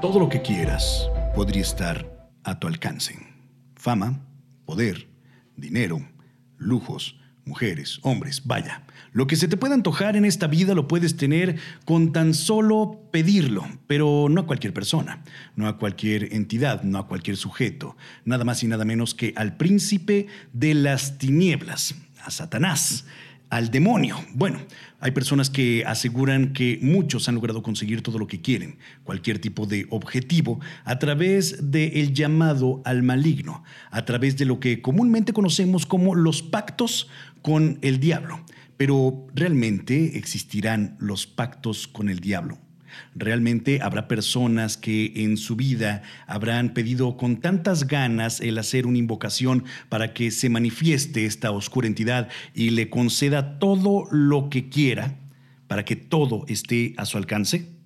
Todo lo que quieras podría estar a tu alcance. Fama, poder, dinero, lujos, mujeres, hombres, vaya. Lo que se te pueda antojar en esta vida lo puedes tener con tan solo pedirlo, pero no a cualquier persona, no a cualquier entidad, no a cualquier sujeto, nada más y nada menos que al príncipe de las tinieblas, a Satanás al demonio. Bueno, hay personas que aseguran que muchos han logrado conseguir todo lo que quieren, cualquier tipo de objetivo, a través del llamado al maligno, a través de lo que comúnmente conocemos como los pactos con el diablo. Pero ¿realmente existirán los pactos con el diablo? Realmente habrá personas que en su vida habrán pedido con tantas ganas el hacer una invocación para que se manifieste esta oscura entidad y le conceda todo lo que quiera para que todo esté a su alcance.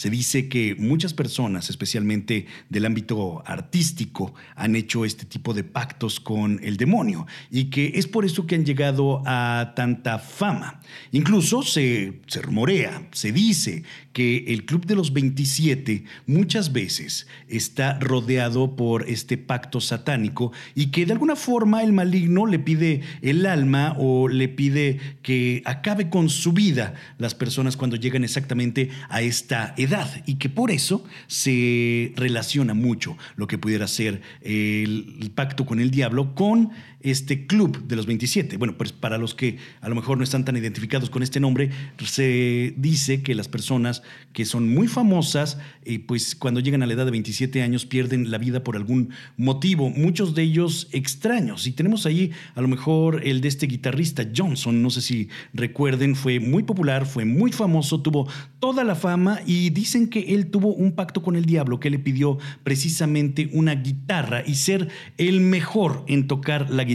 Se dice que muchas personas, especialmente del ámbito artístico, han hecho este tipo de pactos con el demonio y que es por eso que han llegado a tanta fama. Incluso se, se rumorea, se dice que el Club de los 27 muchas veces está rodeado por este pacto satánico y que de alguna forma el maligno le pide el alma o le pide que acabe con su vida las personas cuando llegan exactamente a esta edad y que por eso se relaciona mucho lo que pudiera ser el, pacto con el diablo con este club de los 27. Bueno, pues para los que a lo mejor no están tan identificados con este nombre, se dice que las personas que son muy famosas, eh, pues cuando llegan a la edad de 27 años pierden la vida por algún motivo, muchos de ellos extraños. Y tenemos ahí a lo mejor el de este guitarrista Johnson, no sé si recuerden, fue muy popular, fue muy famoso, tuvo toda la fama y dicen que él tuvo un pacto con el diablo que le pidió precisamente una guitarra y ser el mejor en tocar la guitarra.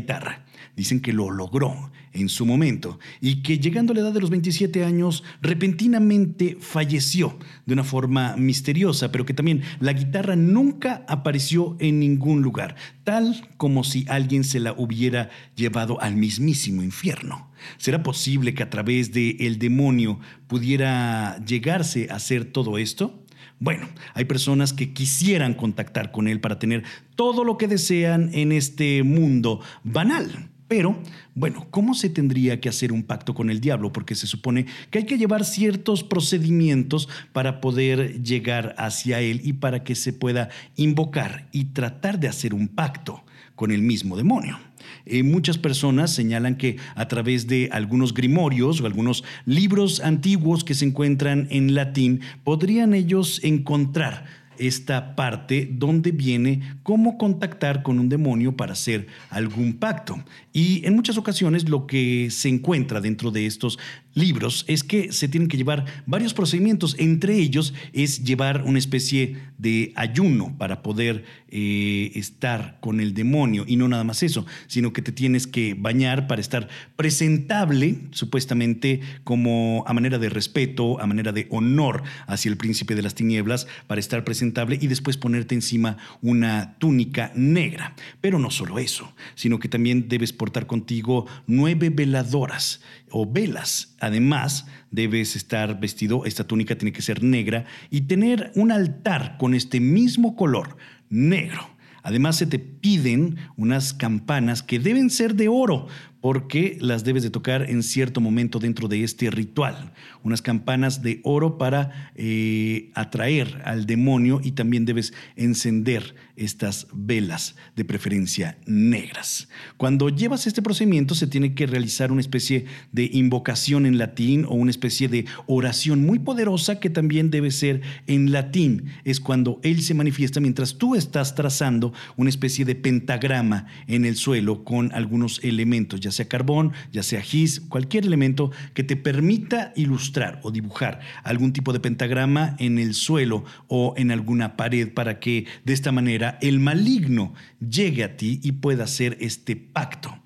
Dicen que lo logró en su momento y que llegando a la edad de los 27 años repentinamente falleció de una forma misteriosa, pero que también la guitarra nunca apareció en ningún lugar, tal como si alguien se la hubiera llevado al mismísimo infierno. ¿Será posible que a través de el demonio pudiera llegarse a hacer todo esto? Bueno, hay personas que quisieran contactar con él para tener todo lo que desean en este mundo banal. Pero, bueno, ¿cómo se tendría que hacer un pacto con el diablo? Porque se supone que hay que llevar ciertos procedimientos para poder llegar hacia él y para que se pueda invocar y tratar de hacer un pacto con el mismo demonio. Eh, muchas personas señalan que a través de algunos grimorios o algunos libros antiguos que se encuentran en latín, podrían ellos encontrar esta parte donde viene cómo contactar con un demonio para hacer algún pacto. Y en muchas ocasiones lo que se encuentra dentro de estos libros es que se tienen que llevar varios procedimientos. Entre ellos es llevar una especie de ayuno para poder eh, estar con el demonio. Y no nada más eso, sino que te tienes que bañar para estar presentable, supuestamente como a manera de respeto, a manera de honor hacia el príncipe de las tinieblas, para estar presentable y después ponerte encima una túnica negra. Pero no solo eso, sino que también debes portar contigo nueve veladoras o velas. Además, debes estar vestido, esta túnica tiene que ser negra y tener un altar con este mismo color, negro. Además, se te piden unas campanas que deben ser de oro, porque las debes de tocar en cierto momento dentro de este ritual. Unas campanas de oro para eh, atraer al demonio y también debes encender estas velas, de preferencia negras. Cuando llevas este procedimiento se tiene que realizar una especie de invocación en latín o una especie de oración muy poderosa que también debe ser en latín. Es cuando Él se manifiesta mientras tú estás trazando una especie de pentagrama en el suelo con algunos elementos, ya sea carbón, ya sea gis, cualquier elemento que te permita ilustrar o dibujar algún tipo de pentagrama en el suelo o en alguna pared para que de esta manera el maligno llegue a ti y pueda hacer este pacto.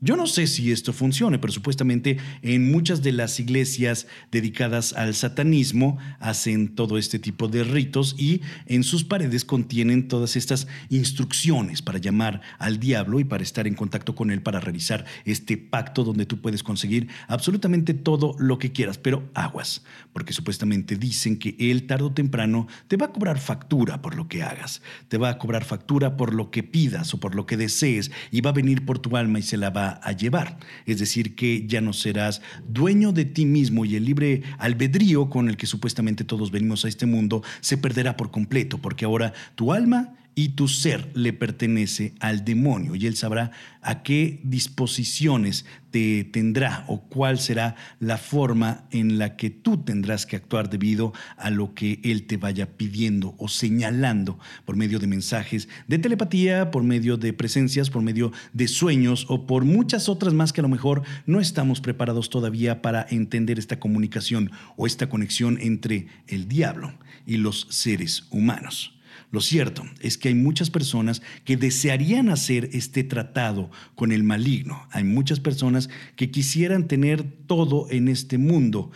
Yo no sé si esto funcione, pero supuestamente en muchas de las iglesias dedicadas al satanismo hacen todo este tipo de ritos y en sus paredes contienen todas estas instrucciones para llamar al diablo y para estar en contacto con él para realizar este pacto donde tú puedes conseguir absolutamente todo lo que quieras, pero aguas, porque supuestamente dicen que él tarde o temprano te va a cobrar factura por lo que hagas, te va a cobrar factura por lo que pidas o por lo que desees y va a venir por tu alma y se la a llevar. Es decir, que ya no serás dueño de ti mismo y el libre albedrío con el que supuestamente todos venimos a este mundo se perderá por completo, porque ahora tu alma y tu ser le pertenece al demonio y él sabrá a qué disposiciones te tendrá o cuál será la forma en la que tú tendrás que actuar debido a lo que él te vaya pidiendo o señalando por medio de mensajes de telepatía, por medio de presencias, por medio de sueños o por muchas otras más que a lo mejor no estamos preparados todavía para entender esta comunicación o esta conexión entre el diablo y los seres humanos. Lo cierto es que hay muchas personas que desearían hacer este tratado con el maligno. Hay muchas personas que quisieran tener todo en este mundo,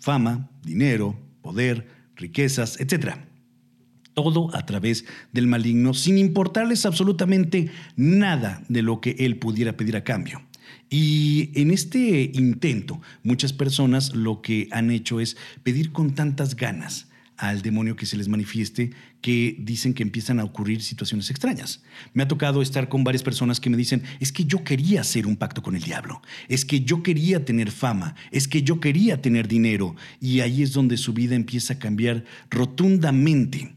fama, dinero, poder, riquezas, etc. Todo a través del maligno, sin importarles absolutamente nada de lo que él pudiera pedir a cambio. Y en este intento, muchas personas lo que han hecho es pedir con tantas ganas al demonio que se les manifieste que dicen que empiezan a ocurrir situaciones extrañas. Me ha tocado estar con varias personas que me dicen, es que yo quería hacer un pacto con el diablo, es que yo quería tener fama, es que yo quería tener dinero, y ahí es donde su vida empieza a cambiar rotundamente.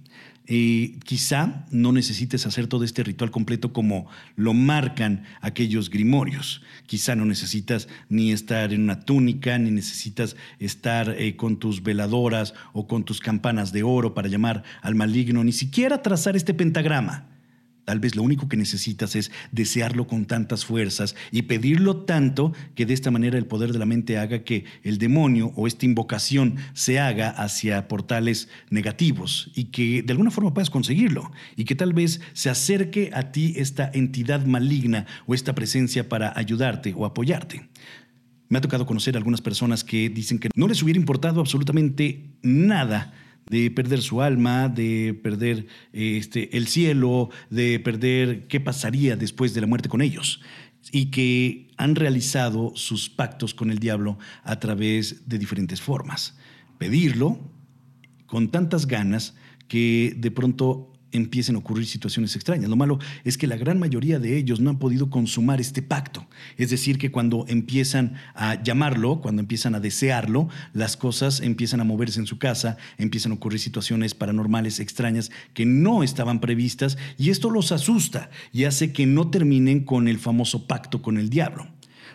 Eh, quizá no necesites hacer todo este ritual completo como lo marcan aquellos grimorios. Quizá no necesitas ni estar en una túnica, ni necesitas estar eh, con tus veladoras o con tus campanas de oro para llamar al maligno, ni siquiera trazar este pentagrama. Tal vez lo único que necesitas es desearlo con tantas fuerzas y pedirlo tanto que de esta manera el poder de la mente haga que el demonio o esta invocación se haga hacia portales negativos y que de alguna forma puedas conseguirlo y que tal vez se acerque a ti esta entidad maligna o esta presencia para ayudarte o apoyarte. Me ha tocado conocer a algunas personas que dicen que no les hubiera importado absolutamente nada de perder su alma, de perder este, el cielo, de perder qué pasaría después de la muerte con ellos. Y que han realizado sus pactos con el diablo a través de diferentes formas. Pedirlo con tantas ganas que de pronto empiecen a ocurrir situaciones extrañas. Lo malo es que la gran mayoría de ellos no han podido consumar este pacto. Es decir, que cuando empiezan a llamarlo, cuando empiezan a desearlo, las cosas empiezan a moverse en su casa, empiezan a ocurrir situaciones paranormales extrañas que no estaban previstas y esto los asusta y hace que no terminen con el famoso pacto con el diablo.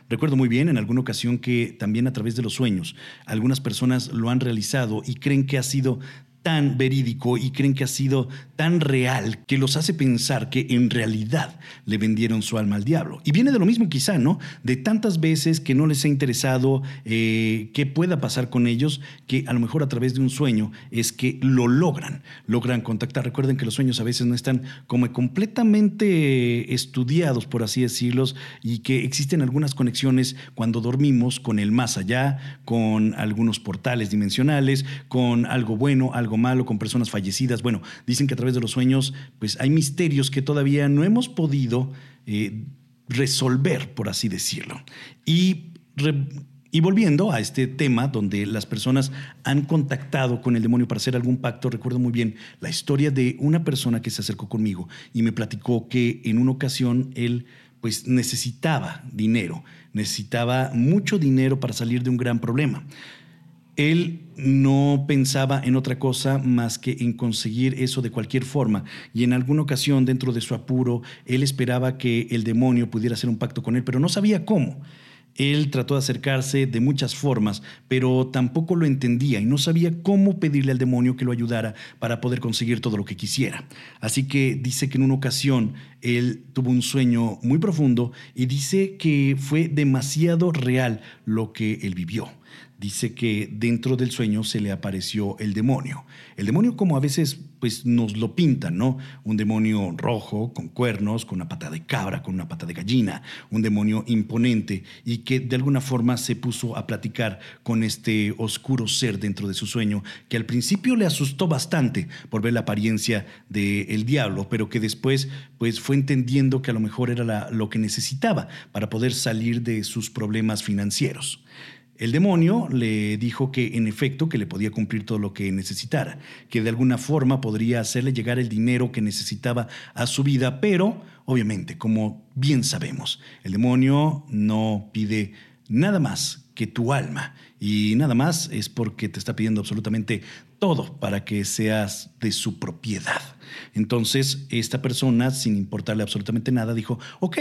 Recuerdo muy bien en alguna ocasión que también a través de los sueños algunas personas lo han realizado y creen que ha sido tan verídico y creen que ha sido tan real que los hace pensar que en realidad le vendieron su alma al diablo. Y viene de lo mismo quizá, ¿no? De tantas veces que no les ha interesado eh, qué pueda pasar con ellos, que a lo mejor a través de un sueño es que lo logran, logran contactar. Recuerden que los sueños a veces no están como completamente estudiados, por así decirlos, y que existen algunas conexiones cuando dormimos con el más allá, con algunos portales dimensionales, con algo bueno, algo malo, con personas fallecidas. Bueno, dicen que a través de los sueños, pues hay misterios que todavía no hemos podido eh, resolver, por así decirlo. Y, y volviendo a este tema donde las personas han contactado con el demonio para hacer algún pacto, recuerdo muy bien la historia de una persona que se acercó conmigo y me platicó que en una ocasión él pues necesitaba dinero, necesitaba mucho dinero para salir de un gran problema. Él no pensaba en otra cosa más que en conseguir eso de cualquier forma. Y en alguna ocasión, dentro de su apuro, él esperaba que el demonio pudiera hacer un pacto con él, pero no sabía cómo. Él trató de acercarse de muchas formas, pero tampoco lo entendía y no sabía cómo pedirle al demonio que lo ayudara para poder conseguir todo lo que quisiera. Así que dice que en una ocasión él tuvo un sueño muy profundo y dice que fue demasiado real lo que él vivió dice que dentro del sueño se le apareció el demonio. El demonio como a veces pues nos lo pintan, ¿no? Un demonio rojo, con cuernos, con una pata de cabra, con una pata de gallina, un demonio imponente y que de alguna forma se puso a platicar con este oscuro ser dentro de su sueño, que al principio le asustó bastante por ver la apariencia del diablo, pero que después pues fue entendiendo que a lo mejor era lo que necesitaba para poder salir de sus problemas financieros. El demonio le dijo que en efecto que le podía cumplir todo lo que necesitara, que de alguna forma podría hacerle llegar el dinero que necesitaba a su vida, pero obviamente, como bien sabemos, el demonio no pide nada más que tu alma y nada más es porque te está pidiendo absolutamente todo para que seas de su propiedad. Entonces, esta persona, sin importarle absolutamente nada, dijo, ok,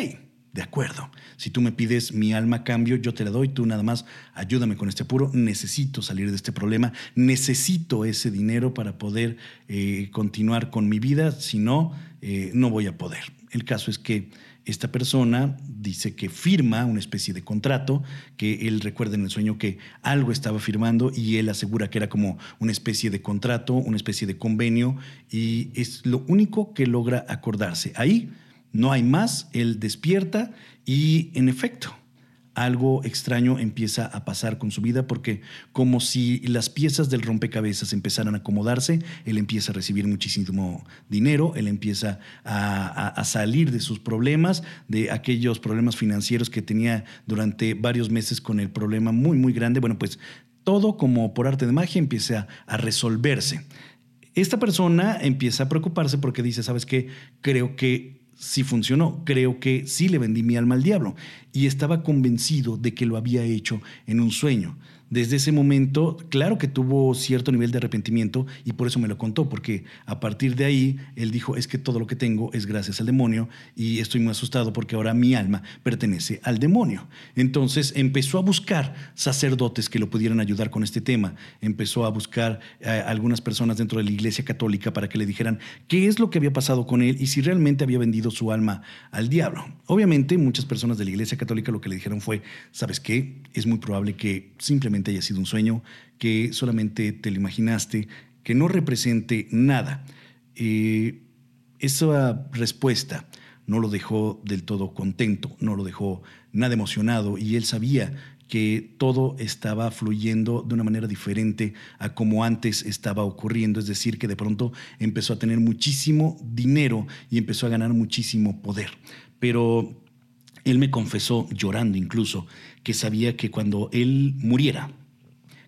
de acuerdo, si tú me pides mi alma a cambio, yo te la doy, tú nada más ayúdame con este apuro, necesito salir de este problema, necesito ese dinero para poder eh, continuar con mi vida, si no, eh, no voy a poder. El caso es que esta persona dice que firma una especie de contrato, que él recuerda en el sueño que algo estaba firmando y él asegura que era como una especie de contrato, una especie de convenio y es lo único que logra acordarse. Ahí no hay más, él despierta y en efecto, algo extraño empieza a pasar con su vida porque como si las piezas del rompecabezas empezaran a acomodarse, él empieza a recibir muchísimo dinero, él empieza a, salir de sus problemas, de aquellos problemas financieros que tenía durante varios meses con el problema muy, muy grande. Bueno, pues todo como por arte de magia empieza a resolverse. Esta persona empieza a preocuparse porque dice, ¿sabes qué? Creo que sí funcionó. Creo que sí le vendí mi alma al diablo y estaba convencido de que lo había hecho en un sueño desde ese momento, claro que tuvo cierto nivel de arrepentimiento y por eso me lo contó, porque a partir de ahí él dijo, es que todo lo que tengo es gracias al demonio y estoy muy asustado porque ahora mi alma pertenece al demonio. Entonces empezó a buscar sacerdotes que lo pudieran ayudar con este tema, empezó a buscar a eh, algunas personas dentro de la iglesia católica para que le dijeran qué es lo que había pasado con él y si realmente había vendido su alma al diablo. Obviamente muchas personas de la iglesia católica lo que le dijeron fue, ¿sabes qué? Es muy probable que simplemente haya sido un sueño, que solamente te lo imaginaste, que no represente nada. Eh, esa respuesta no lo dejó del todo contento, no lo dejó nada emocionado y él sabía que todo estaba fluyendo de una manera diferente a como antes estaba ocurriendo, es decir, que de pronto empezó a tener muchísimo dinero y empezó a ganar muchísimo poder. Pero él me confesó, llorando incluso, que sabía que cuando él muriera,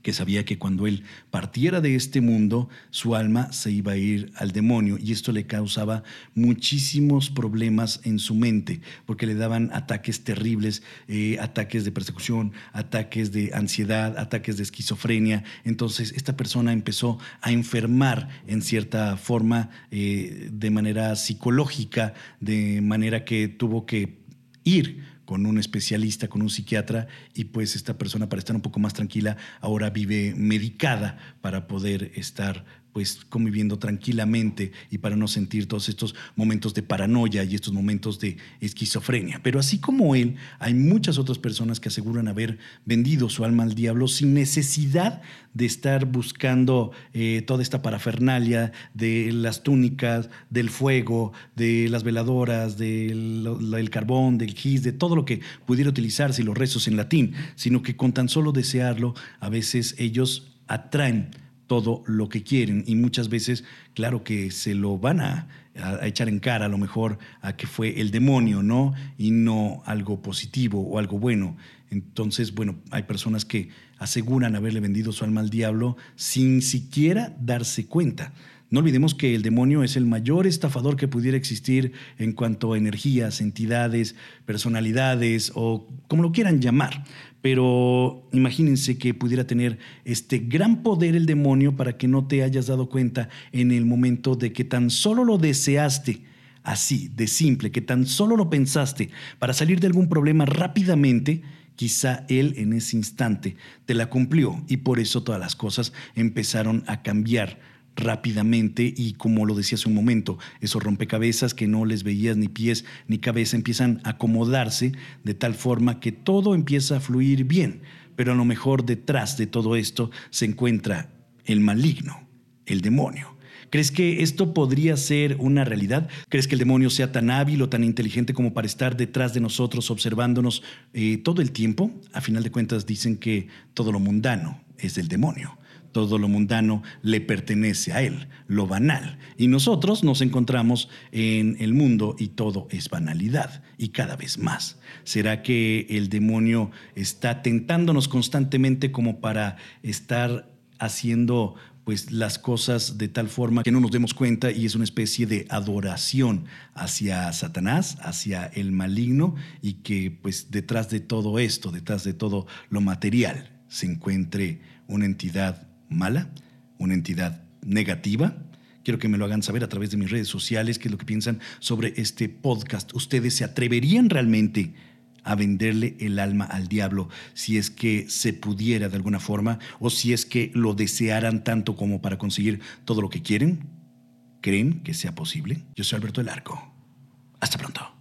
que sabía que cuando él partiera de este mundo, su alma se iba a ir al demonio y esto le causaba muchísimos problemas en su mente, porque le daban ataques terribles, eh, ataques de persecución, ataques de ansiedad, ataques de esquizofrenia. Entonces esta persona empezó a enfermar en cierta forma eh, de manera psicológica, de manera que tuvo que ir con un especialista, con un psiquiatra, y pues esta persona para estar un poco más tranquila ahora vive medicada para poder estar pues conviviendo tranquilamente y para no sentir todos estos momentos de paranoia y estos momentos de esquizofrenia. Pero así como él, hay muchas otras personas que aseguran haber vendido su alma al diablo sin necesidad de estar buscando eh, toda esta parafernalia de las túnicas, del fuego, de las veladoras, del, carbón, del gis, de todo lo que pudiera utilizarse y los rezos en latín, sino que con tan solo desearlo, a veces ellos atraen todo lo que quieren y muchas veces, claro que se lo van a, echar en cara a lo mejor a que fue el demonio, ¿no? Y no algo positivo o algo bueno. Entonces, bueno, hay personas que aseguran haberle vendido su alma al diablo sin siquiera darse cuenta. No olvidemos que el demonio es el mayor estafador que pudiera existir en cuanto a energías, entidades, personalidades o como lo quieran llamar. Pero imagínense que pudiera tener este gran poder el demonio para que no te hayas dado cuenta en el momento de que tan solo lo deseaste, así, de simple, que tan solo lo pensaste para salir de algún problema rápidamente, quizá él en ese instante te la cumplió y por eso todas las cosas empezaron a cambiar rápidamente y como lo decía hace un momento, esos rompecabezas que no les veías ni pies ni cabeza empiezan a acomodarse de tal forma que todo empieza a fluir bien. pero a lo mejor detrás de todo esto se encuentra el maligno, el demonio. ¿Crees que esto podría ser una realidad? ¿Crees que el demonio sea tan hábil o tan inteligente como para estar detrás de nosotros observándonos eh, todo el tiempo? A final de cuentas dicen que todo lo mundano es del demonio. Todo lo mundano le pertenece a él, lo banal. Y nosotros nos encontramos en el mundo y todo es banalidad, y cada vez más. ¿Será que el demonio está tentándonos constantemente como para estar haciendo pues las cosas de tal forma que no nos demos cuenta y es una especie de adoración hacia Satanás, hacia el maligno y que pues detrás de todo esto, detrás de todo lo material se encuentre una entidad mala, una entidad negativa. Quiero que me lo hagan saber a través de mis redes sociales qué es lo que piensan sobre este podcast. ¿Ustedes se atreverían realmente a venderle el alma al diablo si es que se pudiera de alguna forma o si es que lo desearan tanto como para conseguir todo lo que quieren? ¿Creen que sea posible? Yo soy Alberto del Arco. Hasta pronto.